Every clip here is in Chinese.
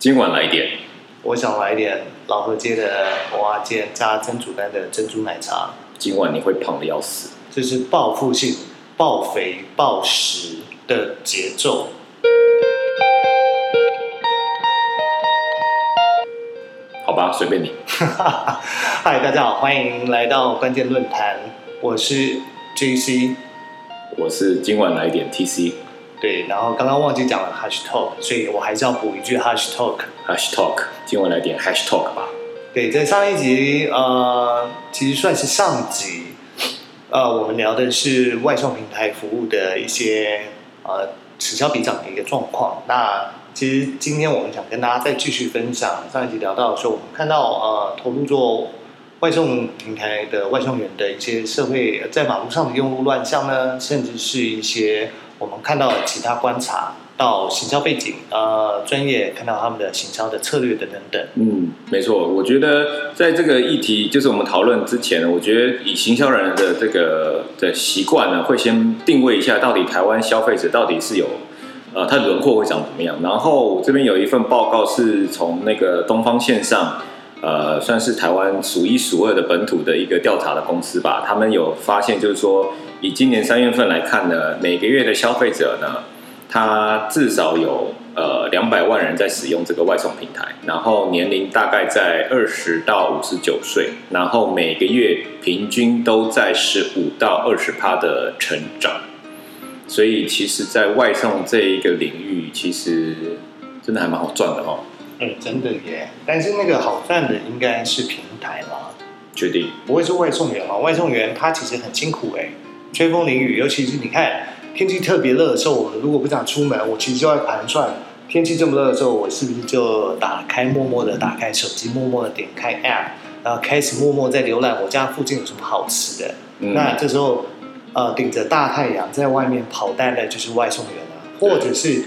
今晚来点，我想来点老河街的蚵仔煎加珍珠丹的珍珠奶茶，今晚你会胖的要死。这是报复性、暴肥、暴食的节奏。好吧，随便你。嗨，大家好，欢迎来到关键论坛，我是 JC。我是今晚来点 TC 对，然后刚刚忘记讲了 Hash Talk，所以我还是要补一句 Hash Talk。Hash Talk，今晚来点 Hash Talk 吧。对，在上一集，呃，其实算是上集，呃，我们聊的是外送平台服务的一些呃此消彼长的一个状况。那其实今天我们想跟大家再继续分享上一集聊到的时候，我们看到呃投入做外送平台的外送员的一些社会在马路上的用路乱象呢，甚至是一些我们看到其他观察到行销背景呃专业看到他们的行销的策略等等等。嗯，没错，我觉得在这个议题，就是我们讨论之前，我觉得以行销人的这个的习惯呢，会先定位一下到底台湾消费者到底是有。呃，它的轮廓会长怎么样？然后这边有一份报告是从那个东方线上，呃，算是台湾数一数二的本土的一个调查的公司吧。他们有发现，就是说，以今年三月份来看呢，每个月的消费者呢，他至少有呃两百万人在使用这个外送平台，然后年龄大概在二十到五十九岁，然后每个月平均都在十五到二十趴的成长。所以其实，在外送这一个领域，其实真的还蛮好赚的哦。嗯，真的耶！但是那个好赚的应该是平台嘛，确定？不会是外送员嘛？外送员他其实很辛苦哎，吹风淋雨，尤其是你看天气特别热的时候，我们如果不想出门，我其实就要盘算，天气这么热的时候，我是不是就打开默默的打开手机，默默的点开 App，然后开始默默在浏览我家附近有什么好吃的。嗯。那这时候，呃，顶着大太阳在外面跑单的就是外送员啊，或者是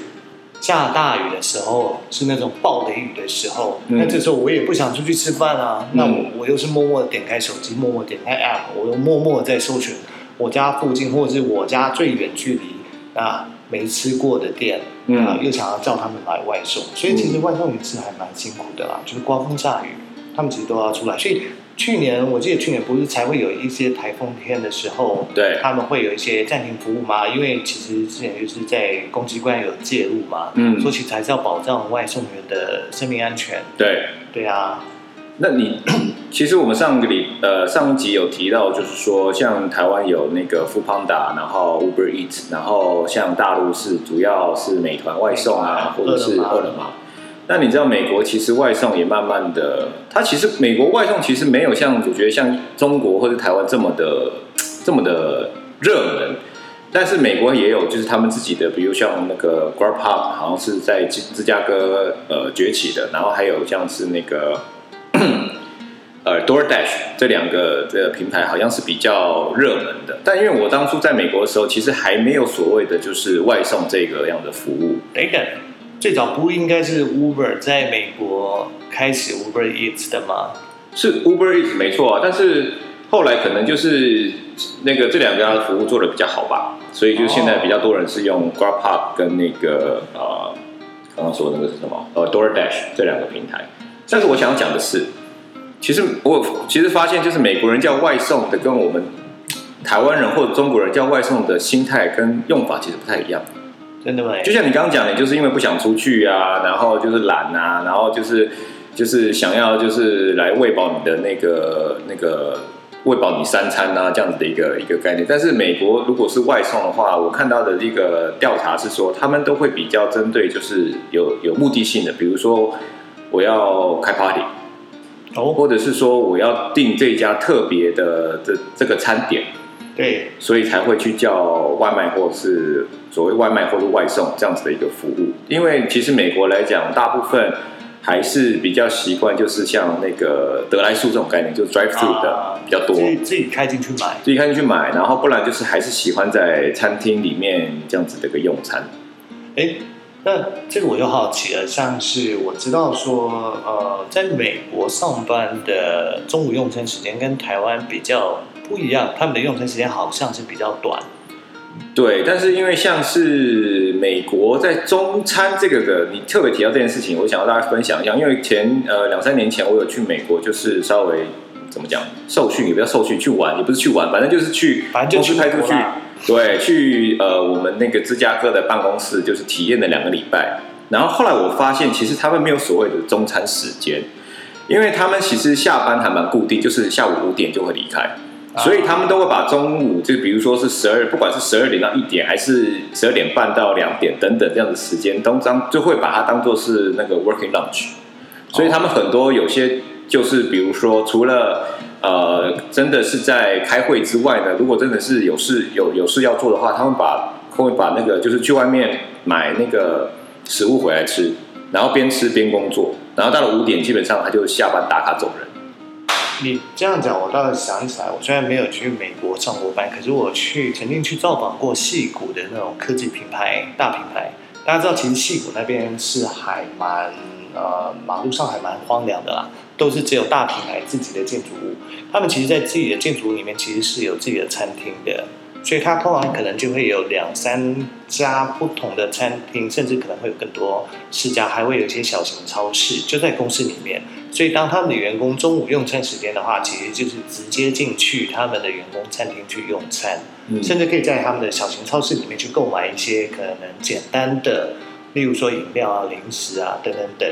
下大雨的时候，是那种暴雷雨的时候，嗯。那这时候我也不想出去吃饭啊，那我嗯。我又是默默的点开手机，默默点开 App，我又默默的在搜寻我家附近或者是我家最远距离啊没吃过的店，嗯啊又想要叫他们来外送，所以其实外送员是还蛮辛苦的啦，就是刮风下雨，他们其实都要出来，所以。去年我记得去年不是才会有一些台风天的时候，对他们会有一些暂停服务嘛？因为其实之前就是在公机关有介入嘛，嗯说其实还是要保障外送员的生命安全。对。对啊，那你 其实我们上个礼呃上一集有提到，就是说像台湾有那个 f o o Panda，然后 Uber Eats，然后像大陆是主要是美团外送啊，或者是饿了么。那你知道美国其实外送也慢慢的，它其实美国外送其实没有像我觉得像中国或者台湾这么的 这么的热门，但是美国也有就是他们自己的，比如像那个 Grubhub 好像是在芝芝加哥呃崛起的，然后还有像是那个呃 DoorDash 这两个这个平台好像是比较热门的，但因为我当初在美国的时候，其实还没有所谓的就是外送这个样的服务，等等，最早不应该是 Uber 在美国开始 Uber Eats 的吗？是 Uber Eats 没错啊，但是后来可能就是那个这两家的服务做的比较好吧，所以就现在比较多人是用 Grabhub 跟那个呃刚刚说的那个是什么？呃 DoorDash 这两个平台。但是我想要讲的是，其实我其实发现就是美国人叫外送的跟我们台湾人或者中国人叫外送的心态跟用法其实不太一样。真的吗？就像你刚刚讲的，就是因为不想出去啊，然后就是懒啊，然后就是就是想要就是来喂饱你的那个那个喂饱你三餐啊这样子的一个一个概念。但是美国如果是外送的话，我看到的一个调查是说，他们都会比较针对就是有有目的性的，比如说我要开 party，哦，或者是说我要订这家特别的这这个餐点。对，所以才会去叫外卖或是所谓外卖或是外送这样子的一个服务。因为其实美国来讲，大部分还是比较习惯，就是像那个德莱素这种概念，就是 drive through 的啊比较多，自己自己开进去买。自己开进去买，然后不然就是还是喜欢在餐厅里面这样子的一个用餐。哎，那这个我就好奇了，像是我知道说，呃，在美国上班的中午用餐时间跟台湾比较不一样，他们的用餐时间好像是比较短。对，但是因为像是美国在中餐这个的，你特别提到这件事情，我想要大家分享一下。因为前呃两三年前我有去美国，就是稍微怎么讲受训，也不叫受训，去玩也不是去玩，反正就是去反正就去公司派出去对，去呃我们那个芝加哥的办公室，就是体验了两个礼拜。然后后来我发现，其实他们没有所谓的中餐时间，因为他们其实下班还蛮固定，就是下午五点就会离开。所以他们都会把中午，就比如说是十二，不管是十二点到一点，还是十二点半到两点等等这样的时间，都当就会把它当做是那个 working lunch。所以他们很多有些就是比如说，除了呃真的是在开会之外呢，如果真的是有事有有事要做的话，他们把会把那个就是去外面买那个食物回来吃，然后边吃边工作，然后到了五点基本上他就下班打卡走人。你这样讲，我倒是想起来，我虽然没有去美国上过班，可是我去曾经去造访过戏谷的那种科技品牌大品牌。大家知道，其实戏谷那边是还蛮呃马路上还蛮荒凉的啦，都是只有大品牌自己的建筑物。他们其实，在自己的建筑物里面，其实是有自己的餐厅的，所以它通常可能就会有两三家不同的餐厅，甚至可能会有更多四家，还会有一些小型超市，就在公司里面。所以，当他们的员工中午用餐时间的话，其实就是直接进去他们的员工餐厅去用餐，嗯甚至可以在他们的小型超市里面去购买一些可能简单的，例如说饮料啊、零食啊等等等。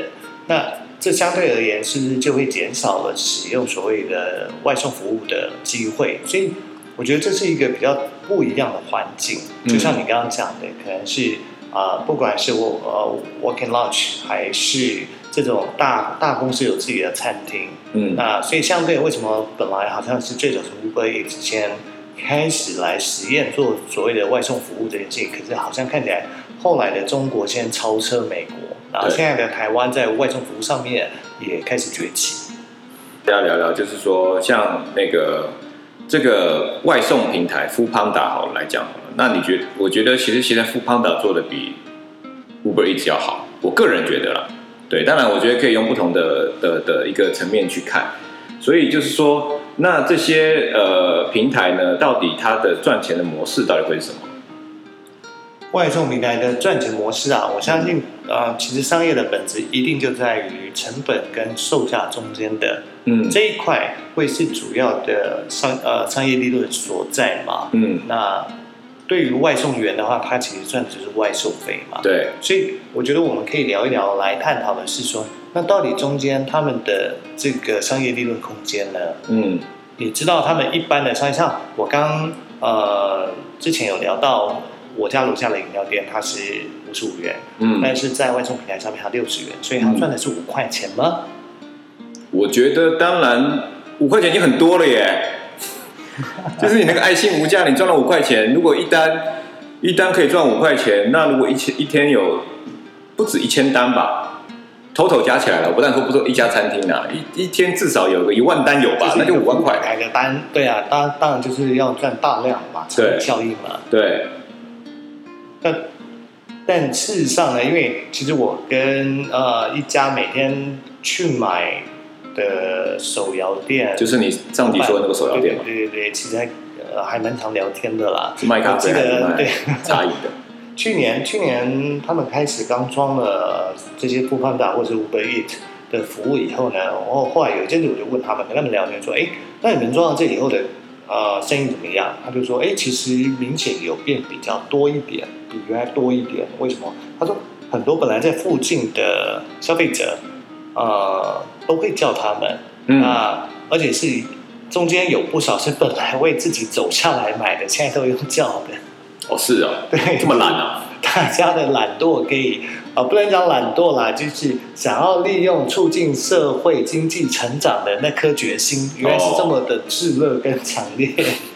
那这相对而言，是不是就会减少了使用所谓的外送服务的机会？所以，我觉得这是一个比较不一样的环境。就像你刚刚讲的，可能是啊、不管是我呃 working lunch 还是这种大大公司有自己的餐厅，嗯那所以相对为什么本来好像是最早从 Uber Eats 先开始来实验做所谓的外送服务这件事情，可是好像看起来后来的中国先超车美国，然后现在的台湾在外送服务上面也开始崛起。大家聊聊，就是说像那个这个外送平台 f o o Panda 好来讲，那你觉得？我觉得其实现在 f o o Panda 做的比 Uber Eats 要好，我个人觉得啦。对，当然我觉得可以用不同的的的一个层面去看。所以就是说，那这些呃平台呢，到底它的赚钱的模式到底会是什么？外送平台的赚钱模式啊，我相信呃，其实商业的本质一定就在于成本跟售价中间的嗯这一块会是主要的商呃商业利润所在嘛。嗯，那对于外送员的话，他其实赚的就是外送费嘛。对，所以我觉得我们可以聊一聊，来探讨的是说，那到底中间他们的这个商业利润空间呢？嗯你知道他们一般的商业，像我刚呃之前有聊到，我家楼下的饮料店它是五十五元，嗯，但是在外送平台上面它六十元，所以它赚的是五块钱吗？我觉得当然五块钱已经很多了耶，就是你那个爱心无价，你赚了五块钱，如果一单一单可以赚五块钱，那如果一千一天有不止一千单吧，total 加起来了，我不但说不说一家餐厅啊，一一天至少有个一万单有吧，那就五万块。开个单，对啊，当当然就是要赚大量嘛，产对效应嘛。对，但但事实上呢，因为其实我跟呃一家每天去买的手摇店，就是你上集说的那个手摇店嘛，对对对对，其实还呃还蛮常聊天的啦。是卖咖啡我记还是卖得对，茶饮的？去年去年他们开始刚装了这些 o o Panda 或者 Uber Eat 的服务以后呢，然后后来有一阵子我就问他们，跟他们聊天说，哎，那你们装了这以后的呃生意怎么样？他就说，哎，其实明显有变比较多一点，比原来多一点。为什么？他说很多本来在附近的消费者，呃，都会叫他们，嗯，那而且是中间有不少是本来为自己走下来买的，现在都用叫的。哦是哦，对，这么懒啊？大家的懒惰可以啊、不能讲懒惰啦，就是想要利用促进社会经济成长的那颗决心，原来是这么的炙热跟强烈。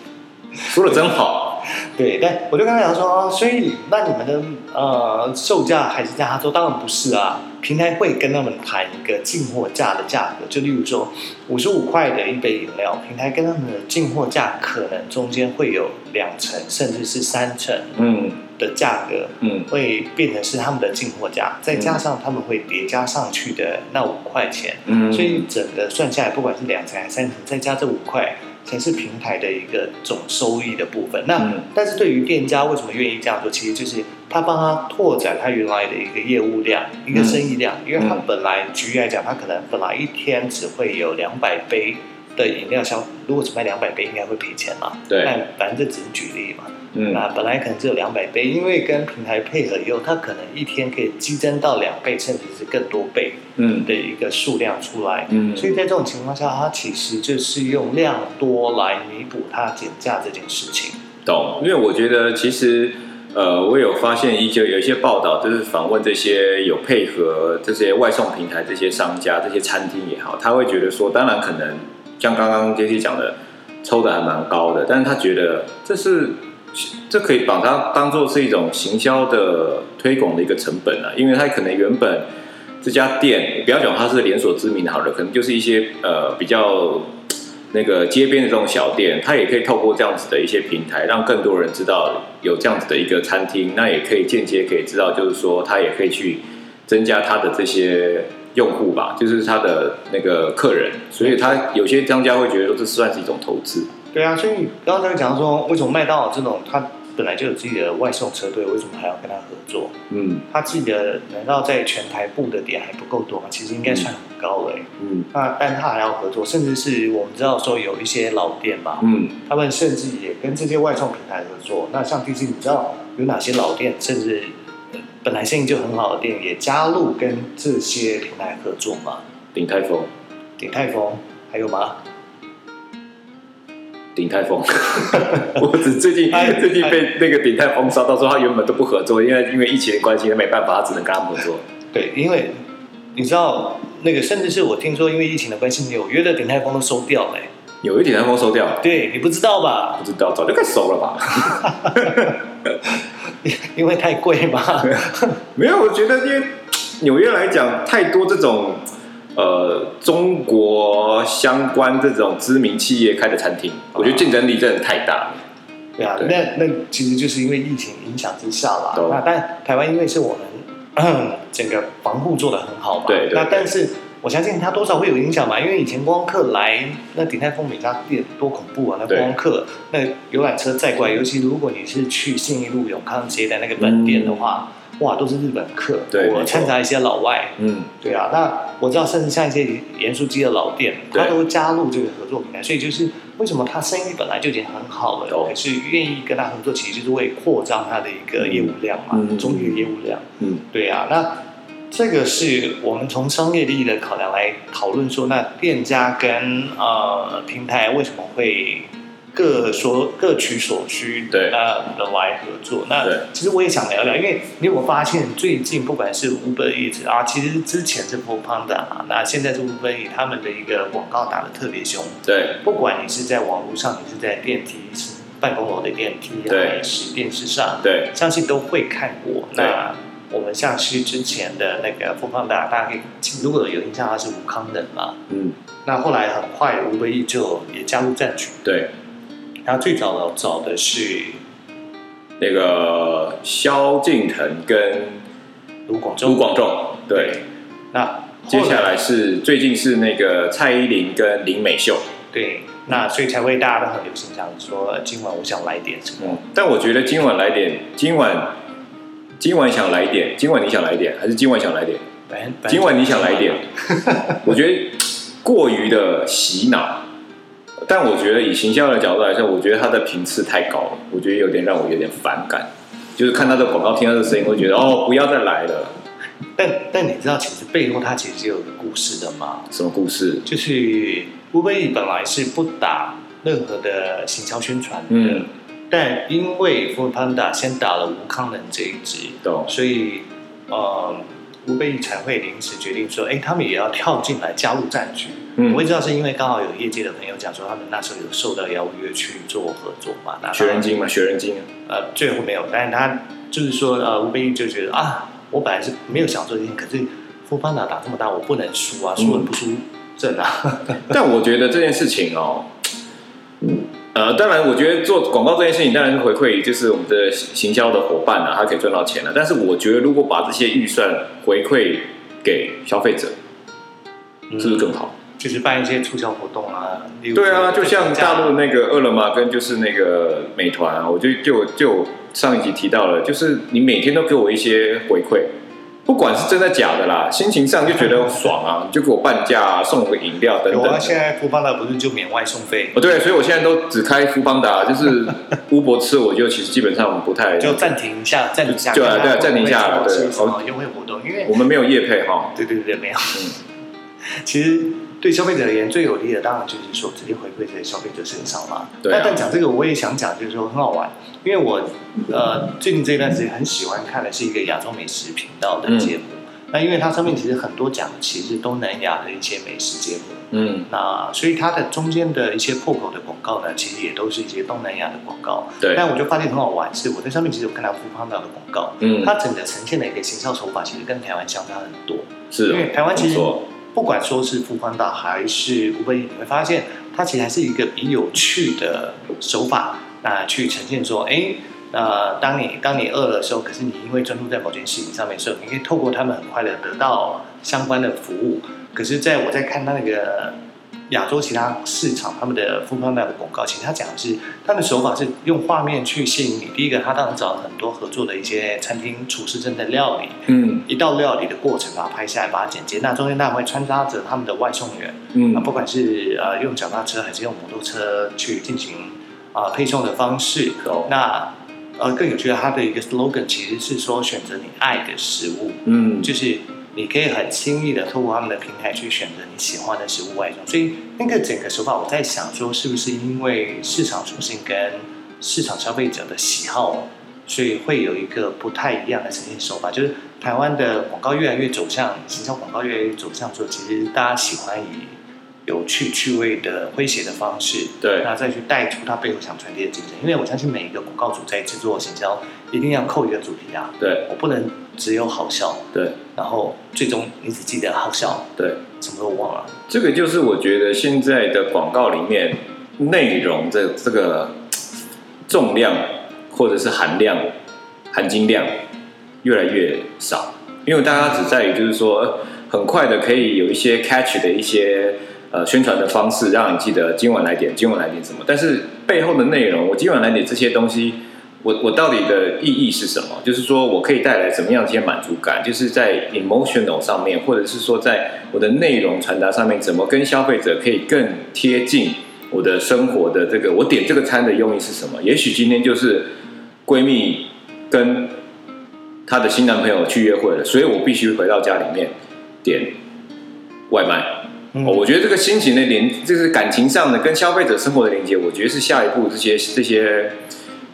说的真好。对，但我就跟他讲说，哦所以那你们的呃售价还是这样？他说当然不是啊，平台会跟他们谈一个进货价的价格，就例如说五十五块的一杯饮料，平台跟他们的进货价可能中间会有两成甚至是三成嗯。的价格。嗯。会变成是他们的进货价，再加上他们会叠加上去的那五块钱，嗯，所以整个算下来，不管是两成还是三成，再加这五块，才是平台的一个总收益的部分。那、嗯。但是对于店家为什么愿意这样做，其实就是他帮他拓展他原来的一个业务量、一个生意量，因为他嗯本来举例来讲，他可能本来一天只会有两百杯的饮料销，如果只卖两百杯，应该会赔钱嘛。对，但反正这只是举例嘛。嗯那本来可能只有两百杯，因为跟平台配合以后，它可能一天可以激增到两倍，甚至是更多倍嗯的一个数量出来。嗯所以在这种情况下，它其实就是用量多来弥补它减价这件事情。懂，因为我觉得其实，呃，我有发现一些有一些报道，就是访问这些有配合这些外送平台、这些商家、这些餐厅也好，他会觉得说，当然可能像刚刚 J T 讲的，抽的还蛮高的，但是他觉得这是这可以把它当做是一种行销的推广的一个成本啊，因为他可能原本这家店，不要讲它是连锁知名的好了，可能就是一些呃比较那个街边的这种小店，它也可以透过这样子的一些平台，让更多人知道有这样子的一个餐厅，那也可以间接可以知道，就是说他也可以去增加他的这些用户吧，就是他的那个客人，所以他有些商家会觉得说这算是一种投资，对啊，所以刚才讲说，为什么麦当劳这种他本来就有自己的外送车队，为什么还要跟他合作？嗯他自己的难道在全台布的点还不够多吗？其实应该算很高了欸、嗯那但他还要合作，甚至是我们知道说有一些老店嘛，嗯他们甚至也跟这些外送平台合作。那像 DC，你知道有哪些老店，甚至呃本来生意就很好的店，也加入跟这些平台合作吗？鼎泰丰，鼎泰丰还有吗？鼎泰丰，我只最近哎最近被那个鼎泰丰烧到说他原本都不合作，因为因为疫情的关系，他没办法，他只能跟他们合作。对，因为你知道那个，甚至是我听说，因为疫情的关系，纽约的鼎泰丰都收掉了欸、有一鼎泰丰收掉，对你不知道吧？不知道早就该收了吧？因为太贵嘛。没有，我觉得因为纽约来讲，太多这种呃中国相关这种知名企业开的餐厅，我觉得竞争力真的太大了。对啊，对那那其实就是因为疫情影响之下啦。懂那但台湾因为是我们整个防护做的很好嘛，对对对那但是我相信它多少会有影响吧，因为以前观光客来那鼎泰丰每家店多恐怖啊，那观光客那游览车载过来，尤其如果你是去信义路永康街的那个本店的话，哇，都是日本客，我对我掺杂一些老外。嗯，对啊，那我知道，甚至像一些盐酥鸡的老店，对。它都加入这个合作平台，所以就是为什么他生意本来就已经很好了，懂可是愿意跟他合作，其实就是为扩张他的一个业务量嘛，嗯。中域业务量。嗯，对啊，那这个是我们从商业利益的考量来讨论说，那店家跟呃平台为什么会各说各取所需，对那的来合作。那其实我也想聊聊，因为你有没有发现最近不管是 Uber Eats 啊，其实之前是 Food Panda 啊，那现在是 Uber Eats，他们的一个广告打的特别凶。对不管你是在网络上，你是在电梯、办公楼的电梯，对还是电视上，对，相信都会看过。那我们像去之前的那个富胖达，大家可以如果有印象，他是吴康人嘛。嗯那后来很快吴唯义就也加入战局，对，他最早的找的是那个萧敬腾跟卢广仲。卢广仲，对，那接下来来是最近是那个蔡依林跟林美秀。对，那所以才会大家都很流行讲说，呃今晚我想来点什么。嗯，但我觉得今晚来点，今晚今晚想来点，今晚你想来点，还是今晚想来点？今晚你想来点，我觉得过于的洗脑。但我觉得以行销的角度来说，我觉得它的频次太高了，我觉得有点让我有点反感。就是看它的广告，听它的声音，我会觉得哦，不要再来了。但但你知道，其实背后它其实是有个故事的嘛。什么故事？就是乌贝伊本来是不打任何的行销宣传的，嗯但因为 f o o Panda 先打了吴康仁这一支，懂？所以呃，吴贝伊才会临时决定说，哎，他们也要跳进来加入战局。嗯我也知道是因为刚好有业界的朋友讲说，他们那时候有受到邀约去做合作嘛，那学人精嘛，学人精。呃，最后没有，但是他就是说，呃，吴贝伊就觉得啊，我本来是没有想做这件事，可是 f o o Panda 打这么大，我不能输啊，输人不输阵啊。但我觉得这件事情哦，呃，当然，我觉得做广告这件事情当然是回馈，就是我们的行销的伙伴啊，他可以赚到钱了。但是我觉得，如果把这些预算回馈给消费者，是不是更好？嗯就是办一些促销活动啊。对啊，就像大陆那个饿了么跟就是那个美团啊，我就就就上一集提到了，就是你每天都给我一些回馈，不管是真的假的啦，心情上就觉得爽啊，你就给我半价啊，送我个饮料等等有啊，。现在富邦达不是就免外送费，哦，对，所以我现在都只开福邦达，就是 乌博吃，我就其实基本上不太，就暂停一下，暂停一下，就对暂停一下对优惠活动？因为我们没有业配哈。对对对，没有。嗯 其实对消费者而言，最有利的当然就是说直接回馈在消费者身上嘛。对啊那但讲这个，我也想讲，就是说很好玩，因为我呃最近这一段时间很喜欢看的是一个亚洲美食频道的节目。那因为它上面其实很多讲的其实是东南亚的一些美食节目，嗯，那所以它的中间的一些破口的广告呢，其实也都是一些东南亚的广告。对，但我就发现很好玩，是我在上面其实有看到富邦岛的广告，嗯，它整个呈现的一个行销手法，其实跟台湾相差很多。是哦，因为台湾其实不管说是富邦大还是无非，你会发现它其实还是一个比有趣的手法，那去呈现说，哎，呃，当你当你饿的时候，可是你因为专注在某件事情上面的时候，你可以透过他们很快的得到相关的服务。可是，在我在看他那个亚洲其他市场他们的富邦大的广告，其实他讲的是他的手法是用画面去吸引你。第一个，他当然找了很多合作的一些餐厅厨师正在料理，嗯一道料理的过程把它拍下来，把它剪接。那中间当然会穿插着他们的外送员，啊，嗯不管是呃用脚踏车还是用摩托车去进行啊、配送的方式。懂那呃更有趣的，它的一个 slogan 其实是说选择你爱的食物，嗯，就是你可以很轻易的透过他们的平台去选择你喜欢的食物外送。所以那个整个手法，我在想说，是不是因为市场属性跟市场消费者的喜好，所以会有一个不太一样的呈现手法？就是台湾的广告越来越走向行销广告越来越走向说，其实大家喜欢以有趣趣味的诙谐的方式，对那再去带出它背后想传递的精神。因为我相信每一个广告主在制作行销，一定要扣一个主题啊，对我不能只有好笑，对。然后最终你只记得好笑，对，什么都忘了。这个就是我觉得现在的广告里面内容这这个重量或者是含量、含金量越来越少，因为大家只在于就是说呃很快的可以有一些 catch 的一些呃宣传的方式，让你记得今晚来点，今晚来点什么，但是背后的内容，我今晚来点这些东西。我我到底的意义是什么？就是说我可以带来什么样的一些满足感？就是在 emotional 上面，或者是说在我的内容传达上面，怎么跟消费者可以更贴近我的生活的这个我点这个餐的用意是什么？也许今天就是闺蜜跟她的新男朋友去约会了，所以我必须回到家里面点外卖。我觉得这个心情的连，就是感情上的跟消费者生活的连接，我觉得是下一步这些这些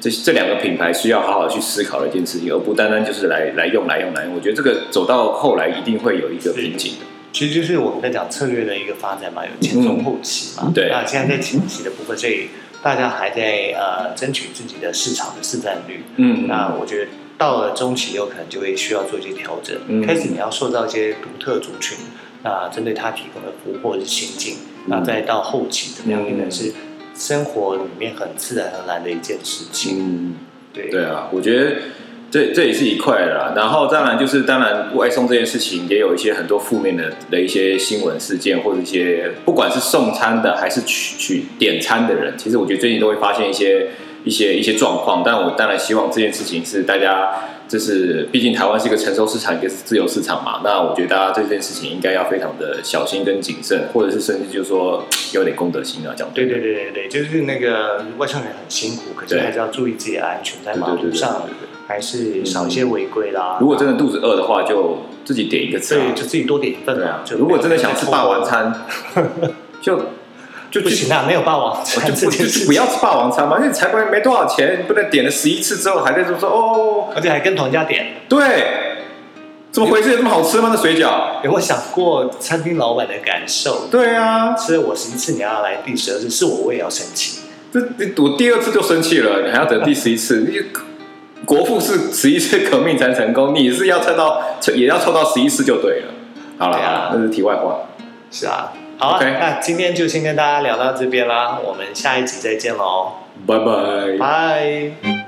这这两个品牌需要好好去思考的一件事情，而不单单就是来来用来用来用。我觉得这个走到后来一定会有一个瓶颈的。其实就是我们在讲策略的一个发展嘛，有前中后期嘛。嗯对那现在在前期的部分，所以大家还在呃争取自己的市场的市占率。嗯，那我觉得到了中期，有可能就会需要做一些调整。嗯开始你要塑造一些独特族群，那针对他提供的服务或者是心境，那再到后期怎么样嗯变成是生活里面很自然而然的一件事情。嗯。对对啊，我觉得这这也是一块的啦。然后当然就是当然外送这件事情也有一些很多负面的的一些新闻事件，或者一些不管是送餐的还是取取点餐的人，其实我觉得最近都会发现一些一些一些状况。但我当然希望这件事情是大家。就是，毕竟台湾是一个成熟市场，一个是自由市场嘛。那我觉得大家对这件事情应该要非常的小心跟谨慎，或者是甚至就是说有点公德心啊，这样对对对对对，就是那个外送员很辛苦，可是对还是要注意自己的安全，在马对对对对路上对对还是少一些违规啦。如果真的肚子饿的话，就自己点一个菜所。以就自己多点一份对啊，就如果真的想吃霸王，餐，就就去不行啊，没有霸王餐就不就这不要吃霸王餐嘛，因为才不会没多少钱，不能点了十一次之后还在说说哦，而且还跟同一家点。对，怎么回事？有这么好吃吗？那水饺？有没有想过餐厅老板的感受？对啊，吃了我十一次，你要来第十二次，是我我也要生气。这你我第二次就生气了，你还要等第十一次，你国父是十一次革命才成功，你是要撑到也要凑到十一次就对了。好了，那是题外话。是啊，好啊那今天就先跟大家聊到这边啦，我们下一集再见喽，拜拜。拜。